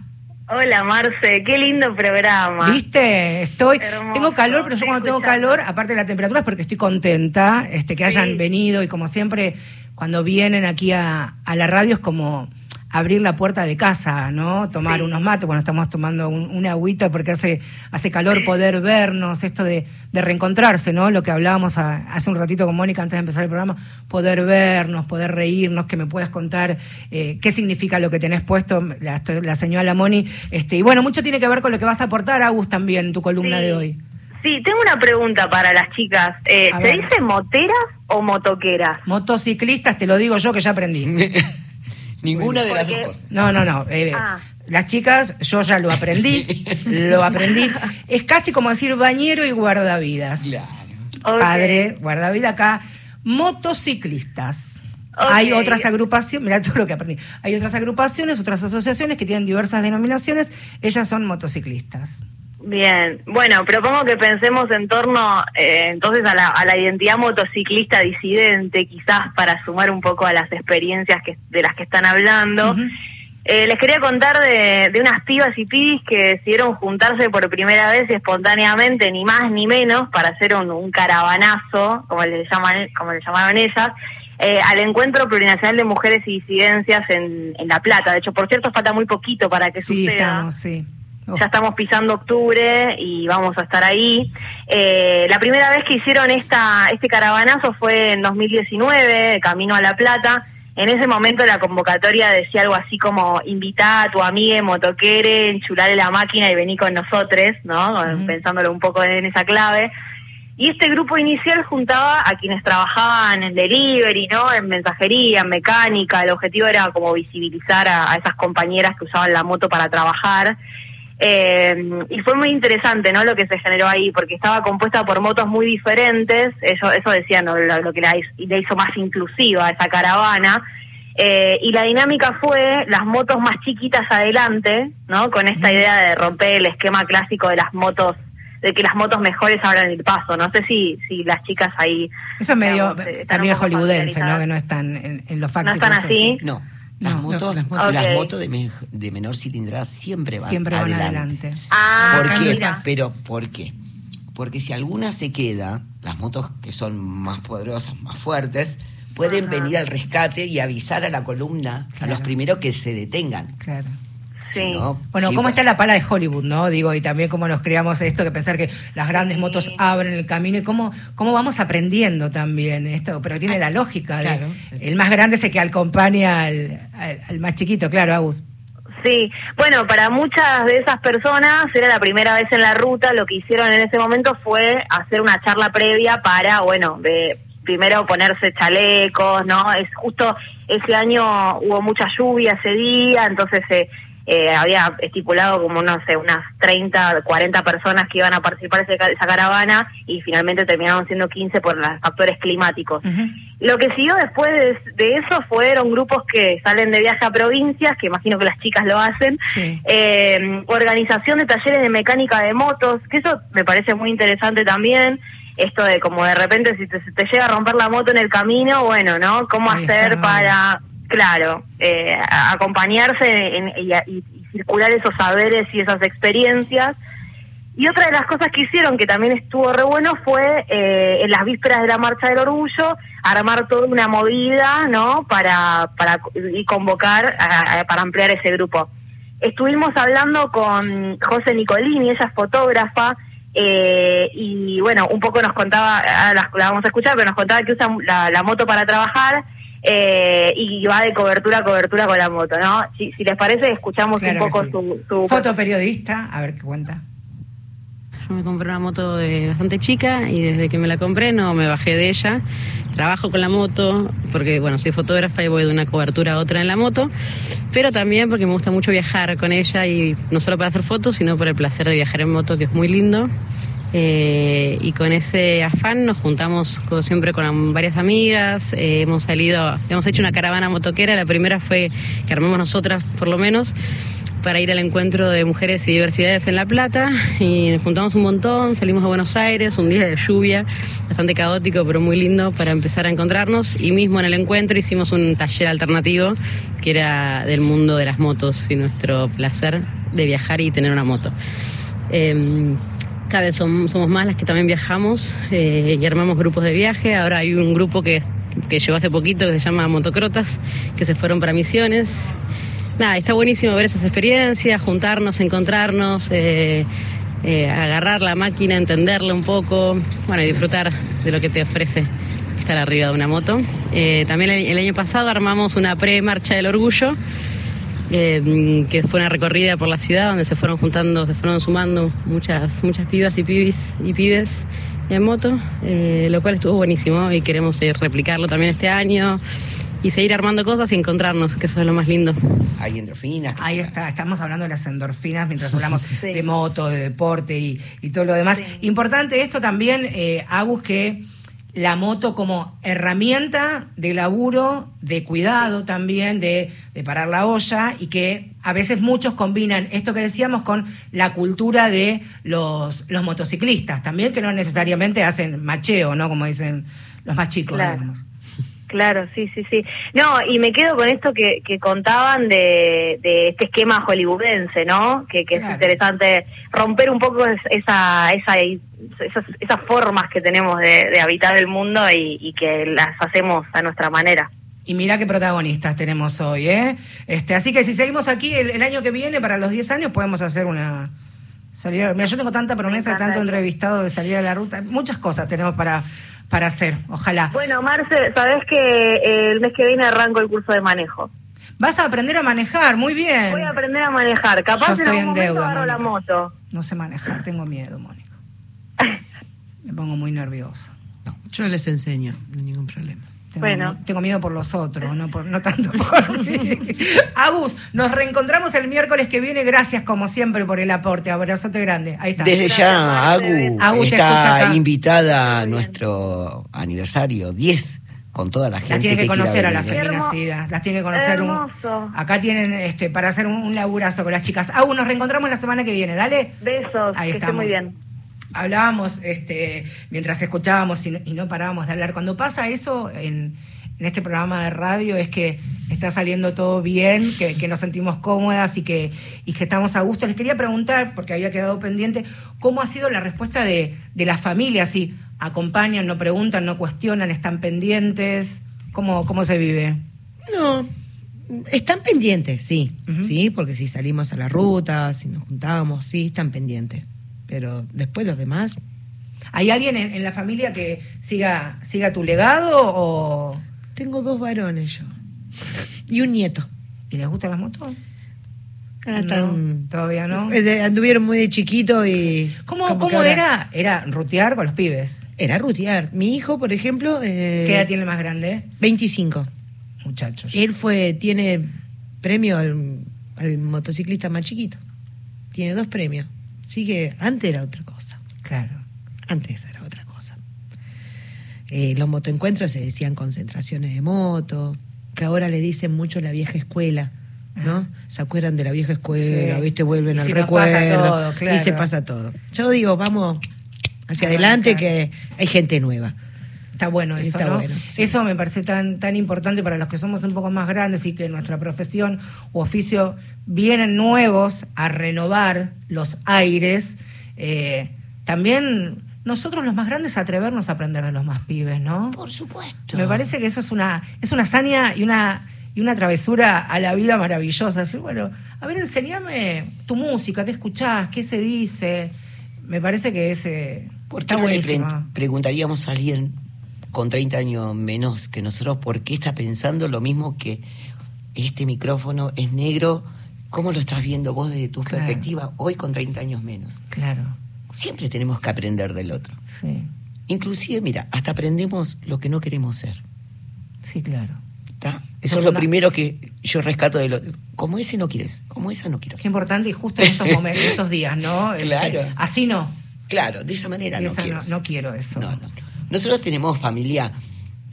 Hola Marce, qué lindo programa. ¿Viste? Estoy, Hermoso. tengo calor, pero yo cuando tengo calor, aparte de la temperatura, es porque estoy contenta, este, que hayan Sí. venido y como siempre, cuando vienen aquí a, a la radio es como abrir la puerta de casa, ¿no? Tomar Sí. unos mates, bueno, estamos tomando un- una agüita porque hace, hace calor poder vernos, esto de, de reencontrarse, ¿no? Lo que hablábamos a- hace un ratito con Mónica antes de empezar el programa, poder vernos, poder reírnos, que me puedas contar eh, qué significa lo que tenés puesto, la, señora Moni, este, y bueno, mucho tiene que ver con lo que vas a aportar, Agus, también en tu columna Sí. de hoy. Sí, tengo una pregunta para las chicas. Eh, ¿Se ver. dice moteras o motoqueras? Motociclistas, te lo digo yo que ya aprendí. Ninguna de las dos cosas. No, no, no. eh, Ah. Las chicas, yo ya lo aprendí, lo aprendí. Es casi como decir bañero y guardavidas. Claro. Ok. Padre, guardavidas acá. Motociclistas. Hay otras agrupaciones, mira todo lo que aprendí. Hay otras agrupaciones, otras asociaciones que tienen diversas denominaciones. Ellas son motociclistas. Bien, bueno, propongo que pensemos en torno eh, entonces a la, a la identidad motociclista disidente, quizás para sumar un poco a las experiencias que, de las que están hablando. Eh, les quería contar de, de unas pibas y pibis que decidieron juntarse por primera vez espontáneamente, ni más ni menos, para hacer un, un caravanazo, como le, llaman, como le llamaron ellas, eh, al Encuentro Plurinacional de Mujeres y Disidencias en, en La Plata. De hecho, por cierto, falta muy poquito para que Sí, suceda. estamos, sí. Oh, Ya estamos pisando octubre y vamos a estar ahí. Eh, la primera vez que hicieron esta este caravanazo fue en 2019, Camino a La Plata. En ese momento la convocatoria decía algo así como invita a tu amiga motoquere, enchulale la máquina y vení con nosotros, ¿no? Pensándolo un poco en esa clave. Y este grupo inicial juntaba a quienes trabajaban en delivery, ¿no? En mensajería, en mecánica. El objetivo era como visibilizar a, a esas compañeras que usaban la moto para trabajar. Eh, y fue muy interesante, ¿no? Lo que se generó ahí, porque estaba compuesta por motos muy diferentes. Eso, eso decía, ¿no? Lo, lo que la hizo, le hizo más inclusiva a esa caravana. Eh, y la dinámica fue las motos más chiquitas adelante, ¿no? Con esta idea de romper el esquema clásico de las motos, de que las motos mejores abran el paso. No sé si, si las chicas ahí. Eso es medio digamos, eh, están también hollywoodense, ¿no? Que no están en, en lo ¿No están así? No, las No, no, motos, las motos- las Ok. motos de, me- de menor cilindrada siempre van Siempre van adelante. adelante. Ah, ¿Por qué? Pero ¿por qué? Porque si alguna se queda, las motos que son más poderosas, más fuertes, pueden Ajá. venir al rescate y avisar a la columna, a los primeros que se detengan. Claro. Sí. No, Bueno, sí, ¿cómo está la pala de Hollywood, no? Digo, y también cómo nos creamos esto, que pensar que las grandes motos abren el camino y cómo, cómo vamos aprendiendo también esto, pero tiene la lógica. de- claro. el más grande es el que acompaña al, al- al más chiquito, claro, Agus. Sí, bueno, para muchas de esas personas era la primera vez en la ruta, lo que hicieron en ese momento fue hacer una charla previa para, bueno, de primero ponerse chalecos, ¿no? Es justo ese año hubo mucha lluvia ese día, entonces eh, eh, había estipulado como, no sé, unas 30, 40 personas que iban a participar de esa caravana y finalmente terminaron siendo 15 por los factores climáticos. Lo que siguió después de, de, eso fueron grupos que salen de viaje a provincias, que imagino que las chicas lo hacen, Sí. eh, organización de talleres de mecánica de motos, que eso me parece muy interesante también, esto de como de repente si te, llega a romper la moto en el camino, bueno, ¿no? ¿Cómo Ahí hacer está. para, claro, eh, acompañarse en- y, y- y circular esos saberes y esas experiencias? Y otra de las cosas que hicieron, que también estuvo re bueno, fue eh, en las vísperas de la Marcha del Orgullo, armar toda una movida, ¿no? Para, para y convocar a- para ampliar ese grupo. Estuvimos hablando con José Nicolini, ella es fotógrafa, eh, y bueno, un poco nos contaba, ahora la, la vamos a escuchar, pero nos contaba que usa la moto para trabajar eh, y va de cobertura a cobertura con la moto, ¿no? Si, si les parece, escuchamos Claro un poco sí. su, su Fotoperiodista, a ver qué cuenta. Yo me compré una moto de bastante chica y desde que me la compré no me bajé de ella. Trabajo con la moto porque, bueno, soy fotógrafa y voy de una cobertura a otra en la moto, pero también porque me gusta mucho viajar con ella y no solo para hacer fotos, sino por el placer de viajar en moto, que es muy lindo. Eh, y con ese afán nos juntamos como siempre con varias amigas, eh, hemos salido, hemos hecho una caravana motoquera, la primera fue que armamos nosotras por lo menos, para ir al encuentro de mujeres y diversidades en La Plata. Y nos juntamos un montón, salimos a Buenos Aires, un día de lluvia, bastante caótico pero muy lindo para empezar a encontrarnos. Y mismo en el encuentro hicimos un taller alternativo que era del mundo de las motos y nuestro placer de viajar y tener una moto. Eh, cada vez som- somos más las que también viajamos eh, y armamos grupos de viaje. Ahora hay un grupo que, que llegó hace poquito que se llama Motocrotas, que se fueron para misiones. Nada, está buenísimo ver esas experiencias, juntarnos, encontrarnos, eh, eh, agarrar la máquina, entenderla un poco, bueno, y disfrutar de lo que te ofrece estar arriba de una moto. También el año pasado armamos una pre-marcha del orgullo, eh, que fue una recorrida por la ciudad donde se fueron juntando, se fueron sumando muchas, muchas pibas y pibis y pibes en moto, eh, lo cual estuvo buenísimo y queremos eh, replicarlo también este año y seguir armando cosas y encontrarnos, que eso es lo más lindo. Hay endorfinas. Ahí se- está, estamos hablando de las endorfinas mientras hablamos Sí. de moto, de deporte y, y todo lo demás. Importante esto también, eh, Agus, que la moto como herramienta de laburo, de cuidado también, de, de parar la olla y que a veces muchos combinan esto que decíamos con la cultura de los, los motociclistas también, que no necesariamente hacen macheo, ¿no? Como dicen los más chicos, Claro. digamos. Claro, sí, sí, sí. No, y me quedo con esto que, que contaban de, de este esquema hollywoodense, ¿no? Que, que Claro. es interesante romper un poco es- esa, esa, esas, esas formas que tenemos de, de habitar el mundo y, y que las hacemos a nuestra manera. Y mira qué protagonistas tenemos hoy, ¿eh? Este, así que si seguimos aquí el, el año que viene, para los 10 años, podemos hacer una salida. Mira, yo tengo tanta promesa, tanto entrevistado de salir a la ruta. Muchas cosas tenemos para, para hacer, ojalá. Bueno, Marce, sabes que eh, el mes que viene arranco el curso de manejo. Vas a aprender a manejar, muy bien. Voy a aprender a manejar. Capaz Yo en estoy algún en momento deuda, agarro la moto. No sé manejar, tengo miedo, Mónica. Me pongo muy nerviosa. Yo les enseño, no hay ningún problema. Tengo, Bueno. tengo miedo por los otros, no, por, no tanto por mí. Agus, nos reencontramos el miércoles que viene. Gracias, como siempre, por el aporte. Abrazote grande. Ahí está. Desde Gracias, ya, Marce. Agu, Agu te escucha acá. está invitada a nuestro aniversario 10 con toda la gente. Las tiene que quiera conocer a la. Hermo- feminacida. Las tiene que conocer. un- acá tienen este para hacer un, un laburazo con las chicas. Agu, nos reencontramos la semana que viene. Dale. Besos, Ahí que esté estamos. muy bien. Hablábamos este, mientras escuchábamos y no, y no parábamos de hablar. Cuando pasa eso en, en este programa de radio es que está saliendo todo bien, que, que nos sentimos cómodas y que, y que estamos a gusto. Les quería preguntar, porque había quedado pendiente, ¿cómo ha sido la respuesta de, de las familias? Si acompañan, no preguntan, no cuestionan, están pendientes. ¿Cómo, cómo se vive? No, están pendientes, sí, sí, porque si salimos a la ruta, si nos juntamos, sí, están pendientes. Pero después los demás, ¿Hay alguien en, en la familia que siga, siga tu legado o tengo dos varones yo y un nieto. y les gustan las motos? Ah, No, todavía no. Eh, Anduvieron muy de chiquito y... ¿Cómo, cómo era? Era rutear con los pibes. Era rutear. Mi hijo, por ejemplo... eh, ¿Qué edad tiene el más grande? 25. Muchachos. Él fue, tiene premio al al motociclista más chiquito. Tiene dos premios. Así que antes era otra cosa. Claro. Antes era otra cosa. Eh, los motoencuentros se decían concentraciones de moto, que ahora le dicen mucho la vieja escuela, ¿no? Se acuerdan de la vieja escuela, Sí. ¿viste? Vuelven Y al recuerdo. todo, claro. Y se pasa todo. Yo digo, vamos hacia adelante que hay gente nueva. Está bueno eso, Está ¿no? bueno, sí. Eso me parece tan, tan importante para los que somos un poco más grandes y que nuestra profesión u oficio vienen nuevos a renovar los aires. Eh, también nosotros los más grandes atrevernos a aprender de los más pibes, ¿no? Por supuesto. Me parece que eso es una, es una hazaña y una, y una travesura a la vida maravillosa. Decir, bueno, a ver, enseñame tu música, qué escuchás, qué se dice. Me parece que es, eh, ¿Por está qué no le pre- preguntaríamos a alguien con 30 años menos que nosotros por qué está pensando lo mismo que este micrófono es negro? ¿Cómo lo estás viendo vos desde tu Claro. perspectiva hoy con 30 años menos? Claro, Siempre tenemos que aprender del otro. sí, Inclusive, mira, hasta aprendemos lo que no queremos ser. sí, claro. ¿está? Eso es lo primero que yo rescato de lo... Como ese no quieres, como esa no quiero Qué ser. importante y justo en estos momentos, en estos días, ¿no? Este, Claro. así no. Claro, de esa manera Y no esa quiero no, no quiero eso. No, no. Nosotros tenemos familia,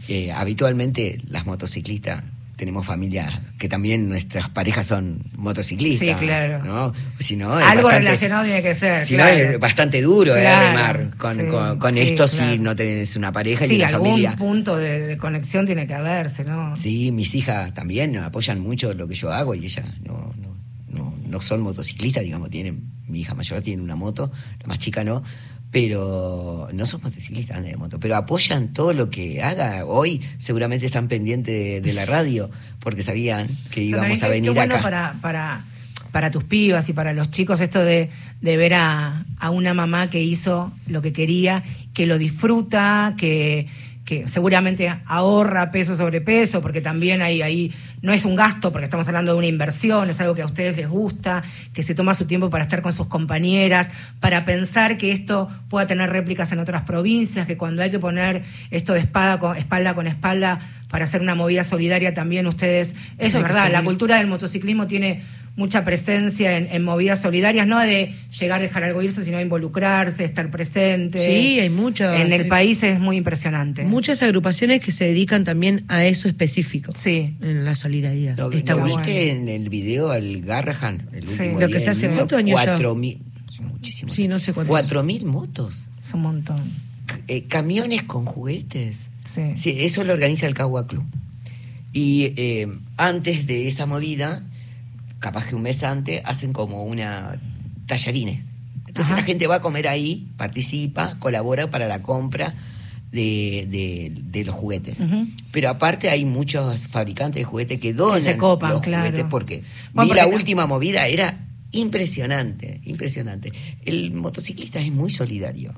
eh, habitualmente las motociclistas, tenemos familia que también nuestras parejas son motociclistas. Sí, claro. ¿no? Si no, es Algo bastante- relacionado tiene que ser. Si claro. no, es bastante duro eh, Claro, remar con, sí, con, con sí, esto si no tenés una pareja Sí, una algún familia. punto de, de conexión tiene que haberse, ¿no? Sí, mis hijas también apoyan mucho lo que yo hago y ellas no, no, no, no son motociclistas, digamos, tienen, mi hija mayor tiene una moto, la más chica no, pero no son motociclistas andan de moto, pero apoyan todo lo que haga. Hoy seguramente están pendientes de, de la radio porque sabían que íbamos Bueno, a venir qué bueno acá. para, para, para tus pibas y para los chicos esto de, de ver a, a una mamá que hizo lo que quería, que lo disfruta, que, que seguramente ahorra peso sobre peso, porque también hay ahí, no es un gasto, porque estamos hablando de una inversión, es algo que a ustedes les gusta, que se toma su tiempo para estar con sus compañeras, para pensar que esto pueda tener réplicas en otras provincias, que cuando hay que poner esto de espada con, espalda con espalda para hacer una movida solidaria también ustedes, eso es verdad, la cultura del motociclismo tiene mucha presencia en, en movidas solidarias, no de llegar, dejar algo irse, sino involucrarse, estar presente. Sí, hay muchas- En el país es muy impresionante. Muchas agrupaciones que se dedican también a eso específico. Sí. En la solidaridad. ¿Lo, Está lo bueno. viste en el video al Garrahan? El Sí. último Lo que día se hace año ya. Cuatro mil, muchísimos. Sí, no sé cuántos. Cuatro mil motos. Es un montón. eh, camiones con juguetes. Sí. Sí, eso lo organiza el Cagua Club. Y eh, antes de esa movida, capaz que un mes antes, hacen como una tallarines. Entonces Ajá. la gente va a comer ahí, participa, colabora para la compra de, de- de los juguetes. Pero aparte hay muchos fabricantes de juguetes que donan se copan, los claro. juguetes porque Bueno, vi la porque- última movida, era impresionante, impresionante. El motociclista es muy solidario.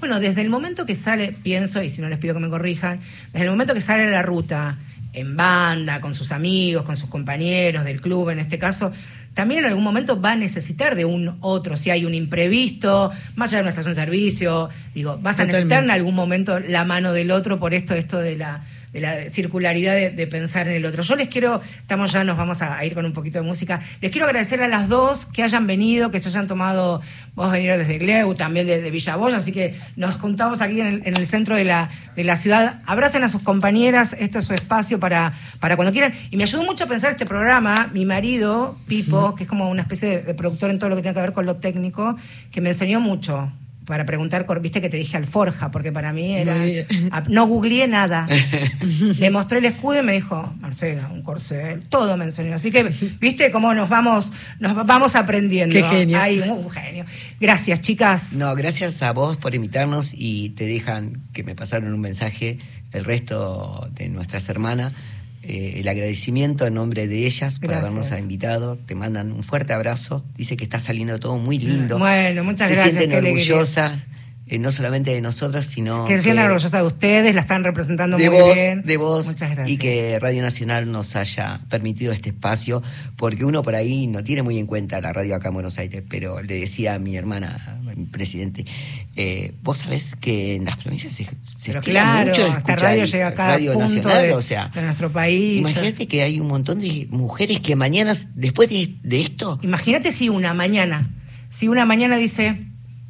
Bueno, desde el momento que sale, pienso, y si no les pido que me corrijan, desde el momento que sale a la ruta en banda, con sus amigos, con sus compañeros del club en este caso, también en algún momento va a necesitar de un otro, si hay un imprevisto, más allá de una estación de servicio, digo, vas a necesitar en algún momento la mano del otro por esto, esto de la de la circularidad de, pensar en el otro. Yo les quiero, estamos ya, nos vamos a ir con un poquito de música, les quiero agradecer a las dos que hayan venido, que se hayan tomado, vos venir desde Gleu, también de, de Villaboya, así que nos juntamos aquí en el, en el centro de la, de la ciudad. Abracen a sus compañeras, esto es su espacio para, para cuando quieran. Y me ayudó mucho a pensar este programa, mi marido, Pipo, que es como una especie de, de productor en todo lo que tiene que ver con lo técnico, que me enseñó mucho para preguntar, viste que te dije alforja, porque para mí era... No googleé nada. Le mostré el escudo y me dijo, Marcela, un corcel, todo me enseñó. Así que, viste cómo nos vamos, nos vamos aprendiendo. Qué genio. Ay, un genio. Gracias, chicas. No, gracias a vos por invitarnos y te dejan que me pasaron un mensaje el resto de nuestras hermanas. Eh, el agradecimiento en nombre de ellas por Gracias. habernos invitado. Te mandan un fuerte abrazo. Dice que está saliendo todo muy lindo. Bueno, muchas Se gracias, sienten qué alegría. Orgullosas eh, no solamente de nosotras, sino Que se sientan orgullosa de ustedes, la están representando de muy vos, bien. de vos Muchas gracias. y que Radio Nacional nos haya permitido este espacio, porque uno por ahí no tiene muy en cuenta la radio acá en Buenos Aires, pero le decía a mi hermana, a mi presidente, eh, vos sabés que en las provincias se, se Pero claro, mucho esta radio llega a cada Radio punto Nacional, de, o sea, de nuestro país. imagínate que hay un montón de mujeres que mañana, después de, de esto, Imagínate si una mañana, si una mañana dice,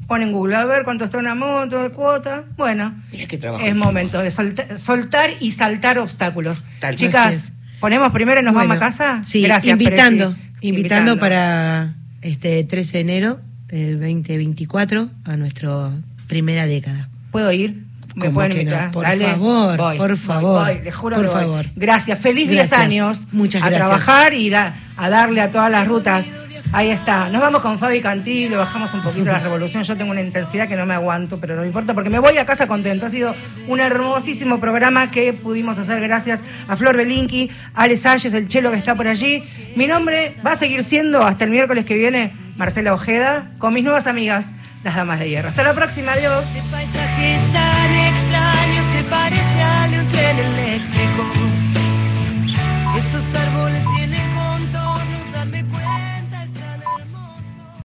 pon en Google a ver cuánto está una moto de cuota, bueno, mira qué trabajo es hicimos. momento de solta- soltar y saltar obstáculos. Tal. Chicas, ponemos primero y nos Bueno, vamos a casa. Sí, Gracias, invitando, invitando, para este 13 de enero del 2024 a nuestra primera década. ¿Puedo ir? ¿Me ¿Cómo pueden no? invitar? Por Dale. favor, Voy, por favor, voy, les juro por que favor. Gracias, feliz 10 Gracias, años. muchas a gracias. trabajar y da- a darle a todas las rutas. Ahí está. Nos vamos con Fabi Cantí, le bajamos un poquito la revolución. Yo tengo una intensidad que no me aguanto, pero no me importa porque me voy a casa contento. Ha sido un hermosísimo programa que pudimos hacer gracias a Flor Belinqui, a Ale Salles, el chelo que está por allí. Mi nombre va a seguir siendo hasta el miércoles que viene Marcela Ojeda, con mis nuevas amigas, las Damas de Hierro. Hasta la próxima, adiós. Ese paisaje es tan extraño, se parece de un tren eléctrico.